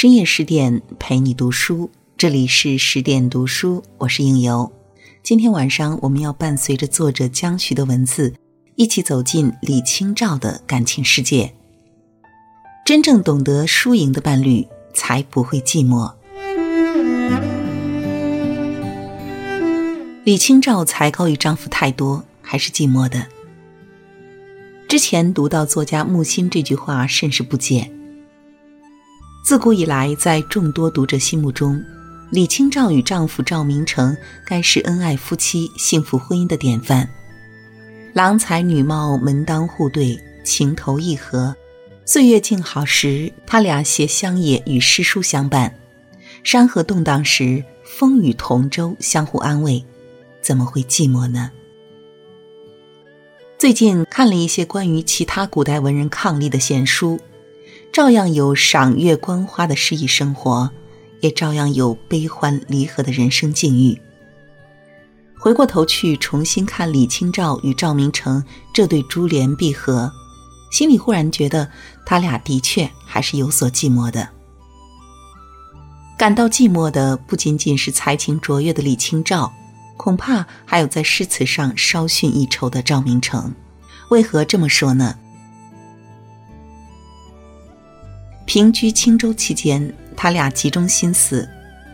深夜十点陪你读书，这里是十点读书，我是应由。今天晚上我们要伴随着作者江徐的文字，一起走进李清照的感情世界。真正懂得输赢的伴侣，才不会寂寞。李清照才高于丈夫太多，还是寂寞的。之前读到作家木心这句话，甚是不解。自古以来，在众多读者心目中，李清照与丈夫赵明诚该是恩爱夫妻、幸福婚姻的典范。郎才女貌，门当户对，情投意合。岁月静好时，他俩携乡野与诗书相伴；山河动荡时，风雨同舟，相互安慰。怎么会寂寞呢？最近看了一些关于其他古代文人伉俪的闲书。照样有赏月观花的诗意生活，也照样有悲欢离合的人生境遇。回过头去重新看李清照与赵明诚这对珠联璧合，心里忽然觉得他俩的确还是有所寂寞的。感到寂寞的不仅仅是才情卓越的李清照，恐怕还有在诗词上稍逊一筹的赵明诚。为何这么说呢？平居青州期间，他俩集中心思，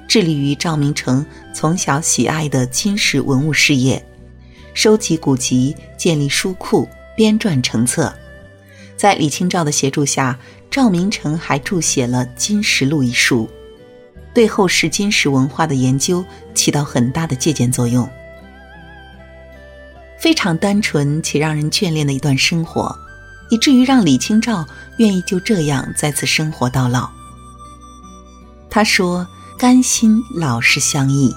致力于赵明诚从小喜爱的金石文物事业，收集古籍，建立书库，编撰成册。在李清照的协助下，赵明诚还著写了《金石录》一书，对后世金石文化的研究起到很大的借鉴作用。非常单纯且让人眷恋的一段生活。以至于让李清照愿意就这样在此生活到老。他说：“甘心老是相依。”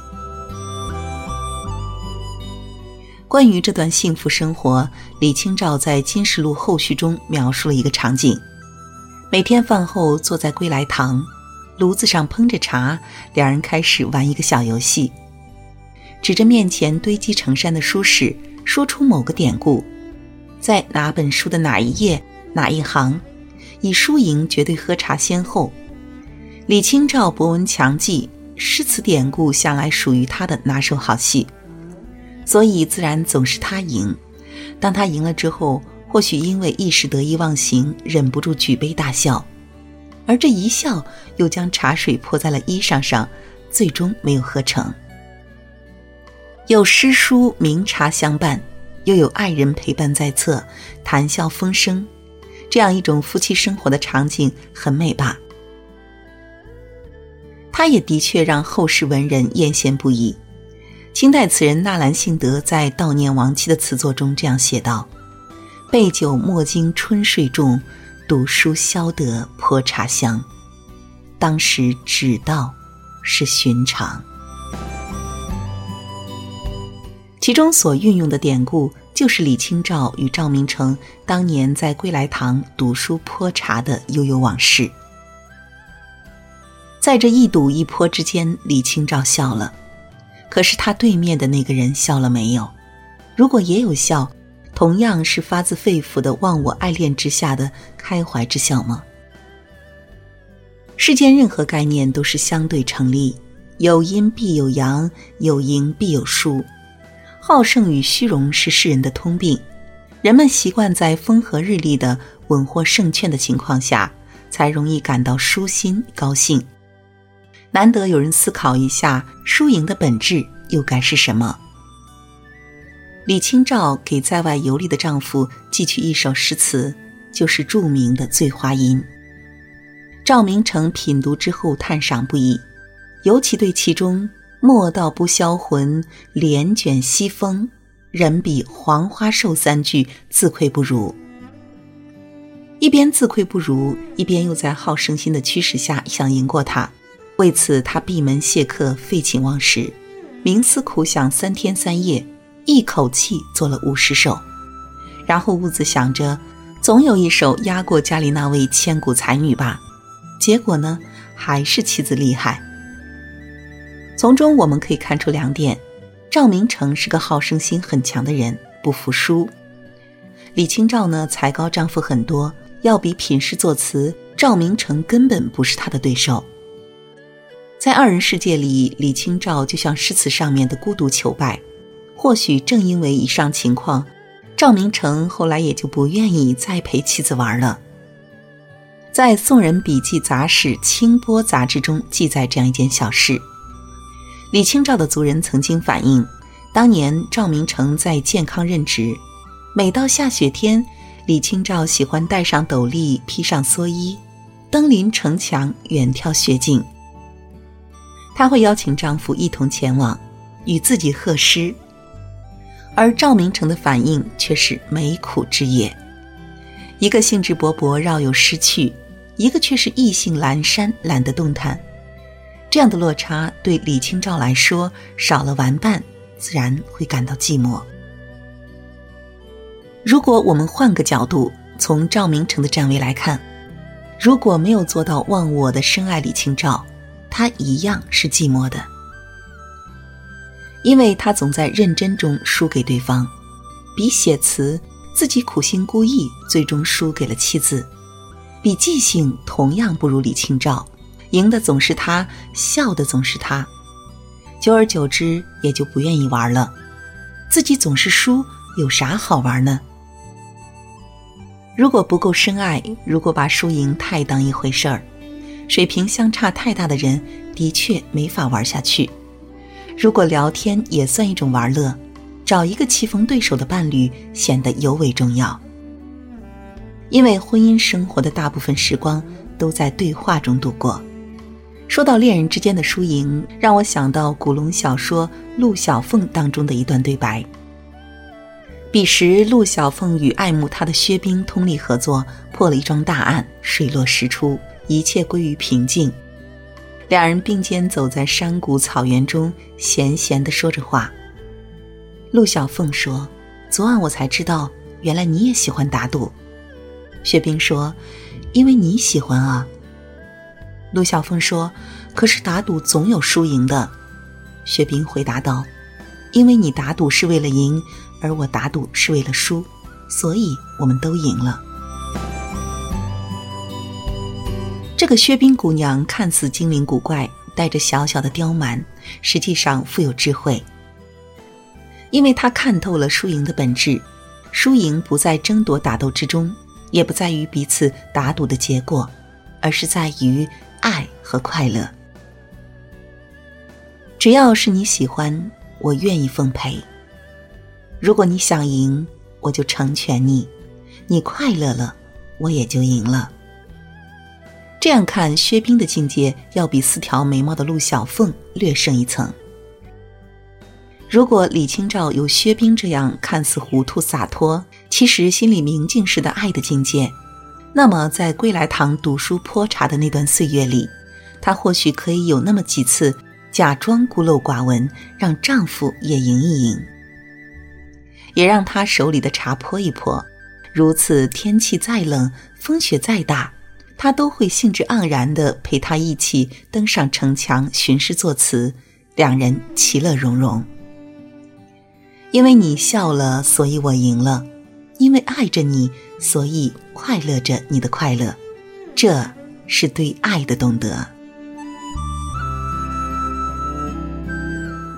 关于这段幸福生活，李清照在《金石录》后续中描述了一个场景：每天饭后坐在归来堂，炉子上烹着茶，两人开始玩一个小游戏，指着面前堆积成山的书史，说出某个典故。在哪本书的哪一页哪一行，以输赢绝对喝茶先后。李清照博闻强记，诗词典故向来属于他的拿手好戏，所以自然总是他赢。当他赢了之后，或许因为一时得意忘形，忍不住举杯大笑，而这一笑又将茶水泼在了衣裳上，最终没有喝成。有诗书名茶相伴。又有爱人陪伴在侧，谈笑风生，这样一种夫妻生活的场景很美吧？他也的确让后世文人艳羡不已。清代词人纳兰性德在悼念亡妻的词作中这样写道：“备酒莫惊春睡重，读书消得泼茶香。”当时只道是寻常。其中所运用的典故，就是李清照与赵明诚当年在归来堂读书泼茶的悠悠往事。在这一赌一泼之间，李清照笑了，可是他对面的那个人笑了没有？如果也有笑，同样是发自肺腑的忘我爱恋之下的开怀之笑吗？世间任何概念都是相对成立，有阴必有阳，有赢必有输。好胜与虚荣是世人的通病，人们习惯在风和日丽的稳获胜券的情况下，才容易感到舒心高兴。难得有人思考一下输赢的本质又该是什么。李清照给在外游历的丈夫寄去一首诗词，就是著名的《醉花阴》。赵明诚品读之后叹赏不已，尤其对其中。莫道不销魂，帘卷西风。人比黄花瘦三句，自愧不如。一边自愧不如，一边又在好胜心的驱使下想赢过他。为此，他闭门谢客，废寝忘食，冥思苦想三天三夜，一口气做了五十首。然后兀自想着，总有一首压过家里那位千古才女吧。结果呢，还是妻子厉害。从中我们可以看出两点：赵明诚是个好胜心很强的人，不服输；李清照呢，才高丈夫很多，要比品诗作词，赵明诚根本不是他的对手。在二人世界里，李清照就像诗词上面的孤独求败。或许正因为以上情况，赵明诚后来也就不愿意再陪妻子玩了。在《宋人笔记杂史·清波》杂志中记载这样一件小事：李清照的族人曾经反映，当年赵明诚在健康任职，每到下雪天，李清照喜欢戴上斗笠，披上蓑衣，登临城墙，远眺雪景。她会邀请丈夫一同前往，与自己贺诗。而赵明诚的反应却是没苦之夜，一个兴致勃勃，绕有诗趣；一个却是意兴阑珊，懒得动弹。这样的落差对李清照来说，少了玩伴，自然会感到寂寞。如果我们换个角度，从赵明诚的站位来看，如果没有做到忘我的深爱李清照。他一样是寂寞的，因为他总在认真中输给对方，比写词自己苦心孤诣，最终输给了妻子；比记性同样不如李清照，赢的总是他，笑的总是他，久而久之也就不愿意玩了。自己总是输，有啥好玩呢？如果不够深爱，如果把输赢太当一回事儿。水平相差太大的人，的确没法玩下去。如果聊天也算一种玩乐，找一个棋逢对手的伴侣显得尤为重要。因为婚姻生活的大部分时光都在对话中度过。说到恋人之间的输赢，让我想到古龙小说《陆小凤》当中的一段对白。彼时，陆小凤与爱慕她的薛冰通力合作，破了一桩大案，水落石出。一切归于平静，两人并肩走在山谷草原中，闲闲地说着话。陆小凤说：“昨晚我才知道，原来你也喜欢打赌。”薛冰说：“因为你喜欢啊。”陆小凤说：“可是打赌总有输赢的。”薛冰回答道：“因为你打赌是为了赢，而我打赌是为了输，所以我们都赢了。”这个薛冰姑娘看似精灵古怪，带着小小的刁蛮，实际上富有智慧。因为她看透了输赢的本质，输赢不在争夺打斗之中，也不在于彼此打赌的结果，而是在于爱和快乐。只要是你喜欢，我愿意奉陪。如果你想赢，我就成全你；你快乐了，我也就赢了。这样看，薛冰的境界要比四条眉毛的陆小凤略胜一层。如果李清照有薛冰这样看似糊涂洒脱，其实心里明镜似的爱的境界，那么在归来堂读书泼茶的那段岁月里，她或许可以有那么几次假装孤陋寡闻，让丈夫也赢一赢，也让她手里的茶泼一泼。如此天气再冷，风雪再大。他都会兴致盎然地陪他一起登上城墙寻诗作词，两人其乐融融。因为你笑了，所以我赢了；因为爱着你，所以快乐着你的快乐。这是对爱的懂得。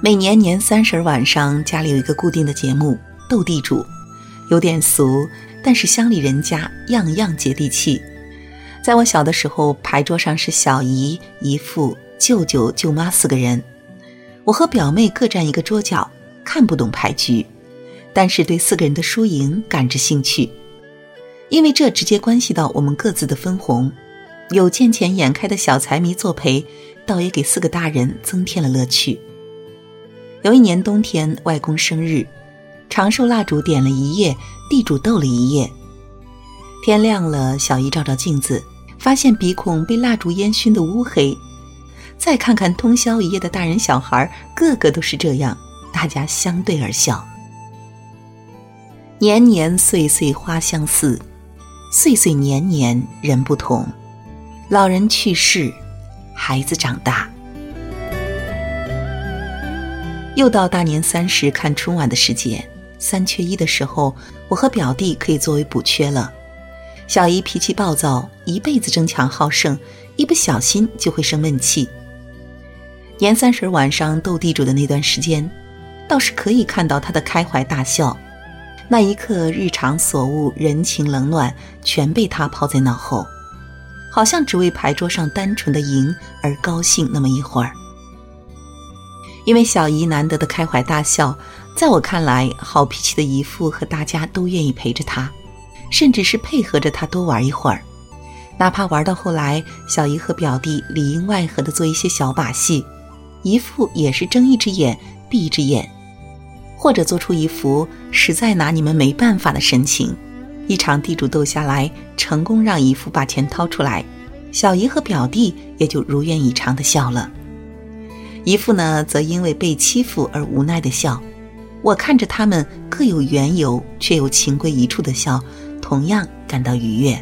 每年年三十晚上，家里有一个固定的节目——斗地主，有点俗，但是乡里人家样样接地气。在我小的时候，牌桌上是小姨、姨父、舅舅、舅妈四个人，我和表妹各占一个桌角，看不懂牌局，但是对四个人的输赢感着兴趣，因为这直接关系到我们各自的分红。有见钱眼开的小财迷作陪，倒也给四个大人增添了乐趣。有一年冬天，外公生日，长寿蜡烛点了一夜，地主斗了一夜。天亮了，小姨照照镜子。发现鼻孔被蜡烛烟熏得乌黑，再看看通宵一夜的大人小孩，个个都是这样，大家相对而笑。年年岁岁花相似，岁岁年年人不同。老人去世，孩子长大。又到大年三十看春晚的时节，三缺一的时候，我和表弟可以作为补缺了。小姨脾气暴躁，一辈子争强好胜，一不小心就会生闷气。年三十晚上斗地主的那段时间，倒是可以看到他的开怀大笑。那一刻，日常所悟、人情冷暖，全被他抛在脑后，好像只为牌桌上单纯的赢而高兴那么一会儿。因为小姨难得的开怀大笑，在我看来，好脾气的姨父和大家都愿意陪着他，甚至是配合着他多玩一会儿。哪怕玩到后来，小姨和表弟里应外合的做一些小把戏，姨父也是睁一只眼闭一只眼，或者做出一副实在拿你们没办法的神情。一场地主斗下来，成功让姨父把钱掏出来，小姨和表弟也就如愿以偿的笑了。姨父呢，则因为被欺负而无奈的笑。我看着他们各有缘由却又情归一处的笑，同样感到愉悦。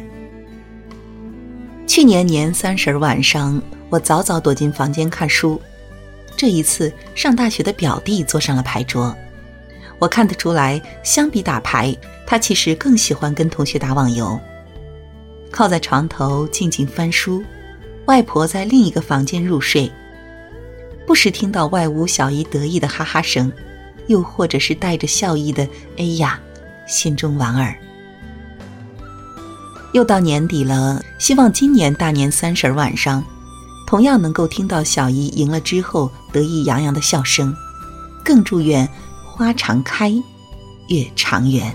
去年年三十晚上，我早早躲进房间看书。这一次，上大学的表弟坐上了牌桌。我看得出来，相比打牌，他其实更喜欢跟同学打网游。靠在床头静静翻书，外婆在另一个房间入睡。不时听到外屋小姨得意的哈哈声，又或者是带着笑意的“哎呀”，心中莞尔。又到年底了，希望今年大年三十晚上，同样能够听到小姨赢了之后得意洋洋的笑声。更祝愿花常开，月长圆。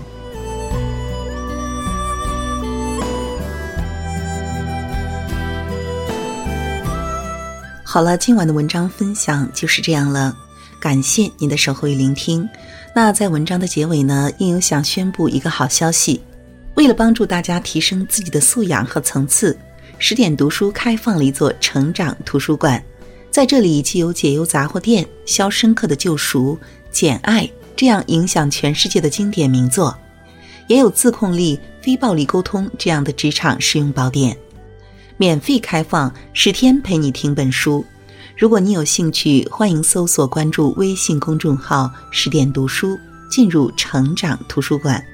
好了，今晚的文章分享就是这样了，感谢您的守候与聆听。那在文章的结尾呢，应有想宣布一个好消息。为了帮助大家提升自己的素养和层次，十点读书开放了一座成长图书馆。在这里，既有解忧杂货店、《肖申克的救赎》、《简爱》这样影响全世界的经典名作，也有自控力、非暴力沟通这样的职场实用宝典。免费开放十天陪你听本书。如果你有兴趣，欢迎搜索关注微信公众号“十点读书”，进入成长图书馆。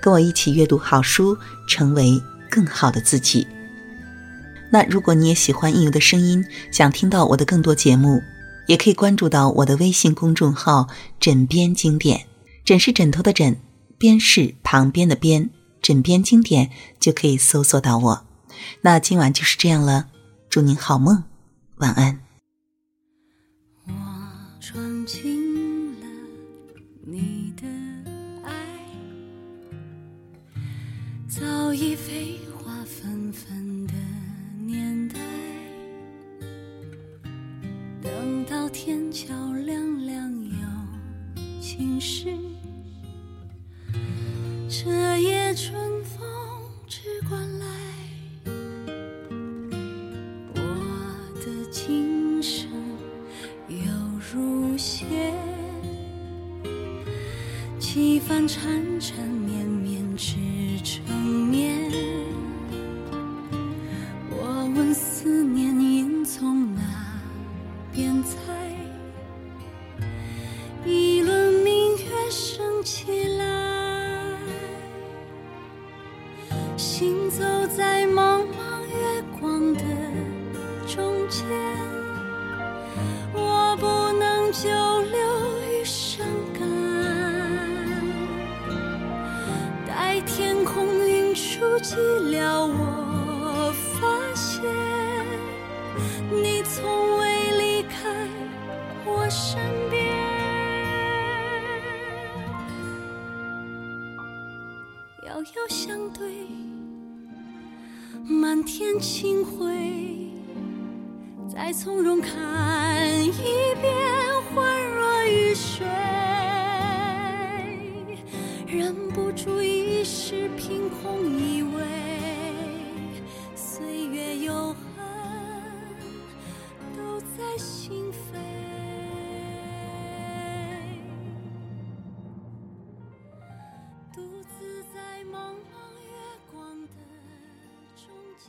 跟我一起阅读好书，成为更好的自己。那如果你也喜欢应由的声音，想听到我的更多节目，也可以关注到我的微信公众号“枕边经典”。枕是枕头的枕，边是旁边的边，枕边经典就可以搜索到我。那今晚就是这样了，祝您好梦，晚安。我闯进了你的爱早已飞花纷纷天桥亮亮有情诗，这夜春风只管来，我的今生犹如弦，几番缠缠间，我不能久留余生感。待天空云出寂寥，我发现你从未离开我身边。遥遥相对。满天清辉。再从容看一遍，恍若雨水，忍不住一时凭空以为。独自在茫茫月光的中间。